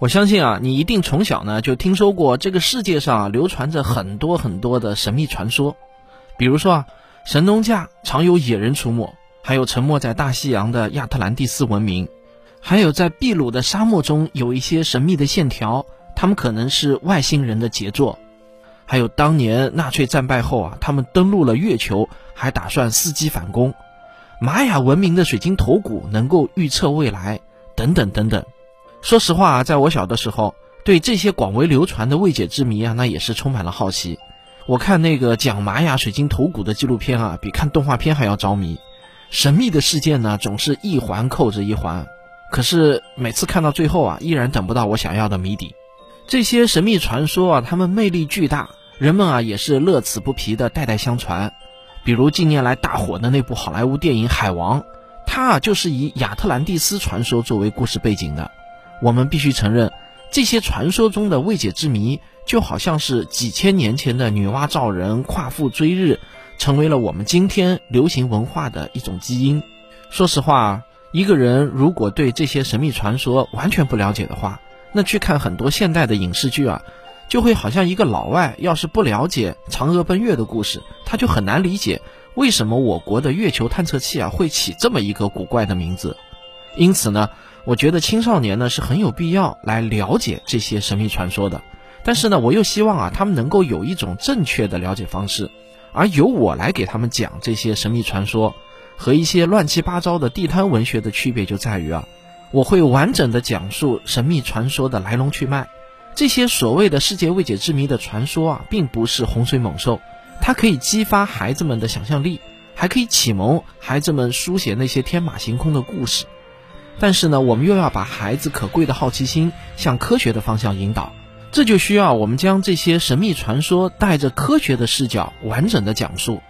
我相信啊，你一定从小呢就听说过这个世界上流传着很多很多的神秘传说，比如说啊，神农架常有野人出没，还有沉没在大西洋的亚特兰蒂斯文明，还有在秘鲁的沙漠中有一些神秘的线条，他们可能是外星人的杰作，还有当年纳粹战败后啊，他们登陆了月球，还打算伺机反攻，玛雅文明的水晶头骨能够预测未来，等等等等。说实话啊，在我小的时候，对这些广为流传的未解之谜啊，那也是充满了好奇。我看那个讲玛雅水晶头骨的纪录片啊，比看动画片还要着迷。神秘的事件呢，总是一环扣着一环。可是每次看到最后啊，依然等不到我想要的谜底。这些神秘传说啊，他们魅力巨大，人们啊也是乐此不疲的代代相传。比如近年来大火的那部好莱坞电影《海王》，它啊就是以亚特兰蒂斯传说作为故事背景的。我们必须承认，这些传说中的未解之谜，就好像是几千年前的女娲造人、夸父追日，成为了我们今天流行文化的一种基因。说实话，一个人如果对这些神秘传说完全不了解的话，那去看很多现代的影视剧啊，就会好像一个老外要是不了解嫦娥奔月的故事，他就很难理解为什么我国的月球探测器啊会起这么一个古怪的名字。因此呢。我觉得青少年呢是很有必要来了解这些神秘传说的，但是呢，我又希望啊他们能够有一种正确的了解方式，而由我来给他们讲这些神秘传说，和一些乱七八糟的地摊文学的区别就在于啊，我会完整的讲述神秘传说的来龙去脉，这些所谓的世界未解之谜的传说啊，并不是洪水猛兽，它可以激发孩子们的想象力，还可以启蒙孩子们书写那些天马行空的故事。但是呢，我们又要把孩子可贵的好奇心向科学的方向引导，这就需要我们将这些神秘传说带着科学的视角完整的讲述。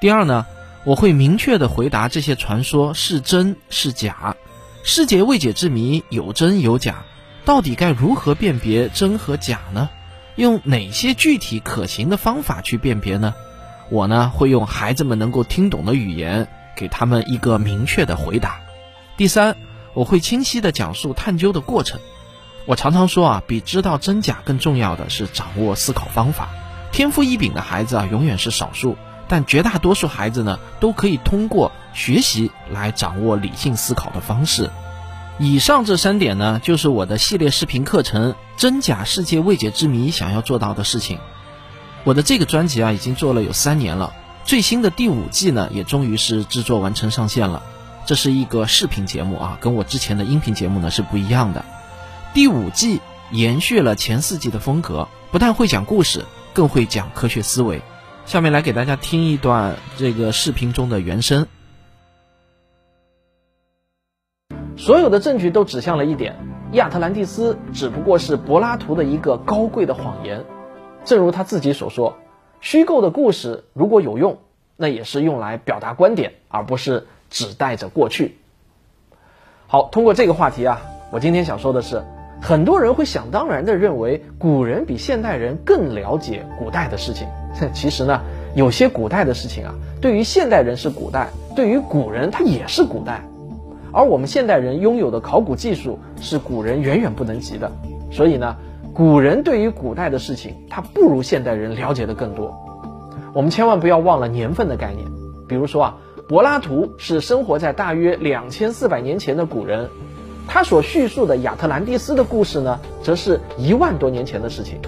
第二呢，我会明确的回答这些传说是真是假，世界未解之谜有真有假，到底该如何辨别真和假呢？用哪些具体可行的方法去辨别呢？我呢会用孩子们能够听懂的语言，给他们一个明确的回答。第三，我会清晰地讲述探究的过程。我常常说啊，比知道真假更重要的是掌握思考方法。天赋异禀的孩子啊，永远是少数，但绝大多数孩子呢，都可以通过学习来掌握理性思考的方式。以上这三点呢，就是我的系列视频课程《真假世界未解之谜》想要做到的事情。我的这个专辑啊，已经做了有三年了，最新的第五季呢，也终于是制作完成上线了。这是一个视频节目啊，跟我之前的音频节目呢是不一样的。第五季延续了前四季的风格，不但会讲故事，更会讲科学思维。下面来给大家听一段这个视频中的原声。所有的证据都指向了一点：亚特兰蒂斯只不过是柏拉图的一个高贵的谎言。正如他自己所说，虚构的故事如果有用，那也是用来表达观点，而不是。只带着过去。好，通过这个话题啊，我今天想说的是，很多人会想当然的认为古人比现代人更了解古代的事情。其实呢，有些古代的事情啊，对于现代人是古代，对于古人他也是古代。而我们现代人拥有的考古技术是古人远远不能及的。所以呢，古人对于古代的事情，他不如现代人了解的更多。我们千万不要忘了年份的概念，比如说啊。柏拉图是生活在大约两千四百年前的古人，他所叙述的亚特兰蒂斯的故事呢，则是一万多年前的事情。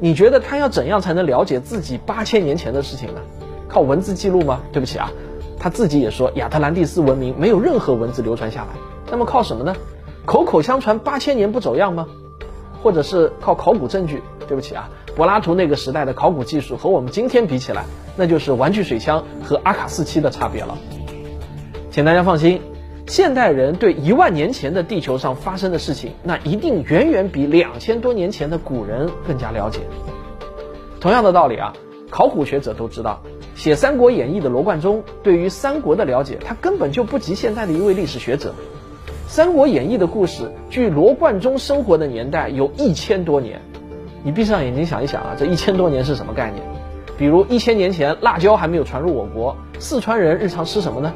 你觉得他要怎样才能了解自己八千年前的事情呢？靠文字记录吗？对不起啊，他自己也说亚特兰蒂斯文明没有任何文字流传下来。那么靠什么呢？口口相传八千年不走样吗？或者是靠考古证据？对不起啊。柏拉图那个时代的考古技术和我们今天比起来，那就是玩具水枪和阿卡四七的差别了。请大家放心，现代人对一万年前的地球上发生的事情，那一定远远比两千多年前的古人更加了解。同样的道理啊，考古学者都知道，写《三国演义》的罗贯中对于三国的了解，他根本就不及现在的一位历史学者。《三国演义》的故事距罗贯中生活的年代有一千多年。你闭上眼睛想一想啊，这一千多年是什么概念？比如一千年前辣椒还没有传入我国，四川人日常吃什么呢？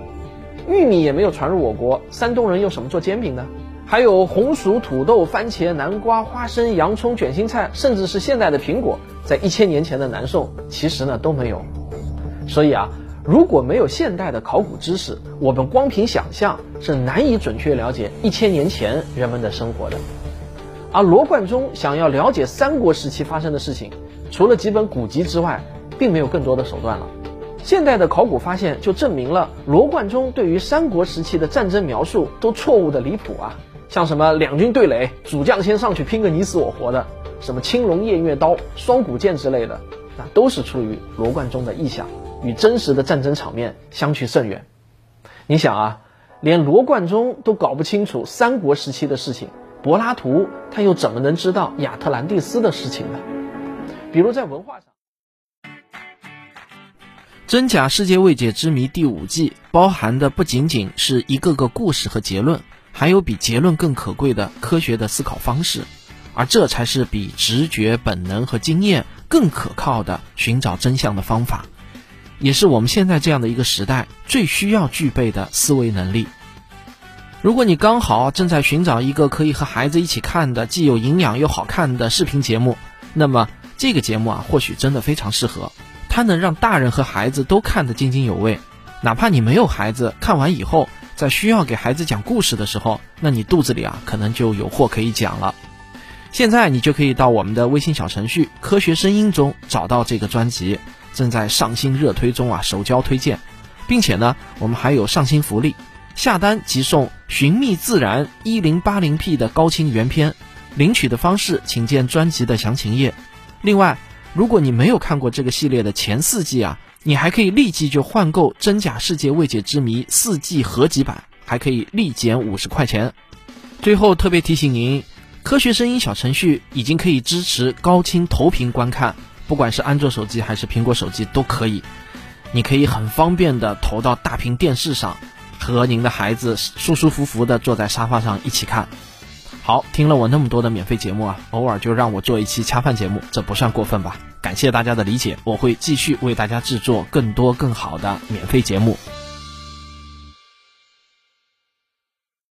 玉米也没有传入我国，山东人用什么做煎饼呢？还有红薯、土豆、番茄、南瓜、花生、洋葱、卷心菜，甚至是现代的苹果，在一千年前的南宋，其实呢都没有。所以啊，如果没有现代的考古知识，我们光凭想象是难以准确了解一千年前人们的生活的。而罗贯中想要了解三国时期发生的事情，除了几本古籍之外，并没有更多的手段了。现代的考古发现就证明了罗贯中对于三国时期的战争描述都错误的离谱啊！像什么两军对垒，主将先上去拼个你死我活的，什么青龙偃月刀、双股剑之类的，那都是出于罗贯中的臆想，与真实的战争场面相去甚远。你想啊，连罗贯中都搞不清楚三国时期的事情，柏拉图他又怎么能知道亚特兰蒂斯的事情呢？比如在文化上。真假世界未解之谜第五季包含的不仅仅是一个个故事和结论，还有比结论更可贵的科学的思考方式，而这才是比直觉、本能和经验更可靠的寻找真相的方法，也是我们现在这样的一个时代最需要具备的思维能力。如果你刚好正在寻找一个可以和孩子一起看的既有营养又好看的视频节目，那么这个节目啊，或许真的非常适合。它能让大人和孩子都看得津津有味，哪怕你没有孩子，看完以后，在需要给孩子讲故事的时候，那你肚子里啊可能就有货可以讲了。现在你就可以到我们的微信小程序“科学声音”中找到这个专辑，正在上新热推中啊，首交推荐，并且呢，我们还有上新福利，下单即送《寻觅自然》一零八零 P 的高清原片，领取的方式请见专辑的详情页。另外。如果你没有看过这个系列的前四季啊，你还可以立即就换购《真假世界未解之谜》四季合集版，还可以立减五十块钱。最后特别提醒您，科学声音小程序已经可以支持高清投屏观看，不管是安卓手机还是苹果手机都可以。你可以很方便的投到大屏电视上，和您的孩子舒舒服服的坐在沙发上一起看。好，听了我那么多的免费节目啊，偶尔就让我做一期恰饭节目，这不算过分吧？感谢大家的理解，我会继续为大家制作更多更好的免费节目。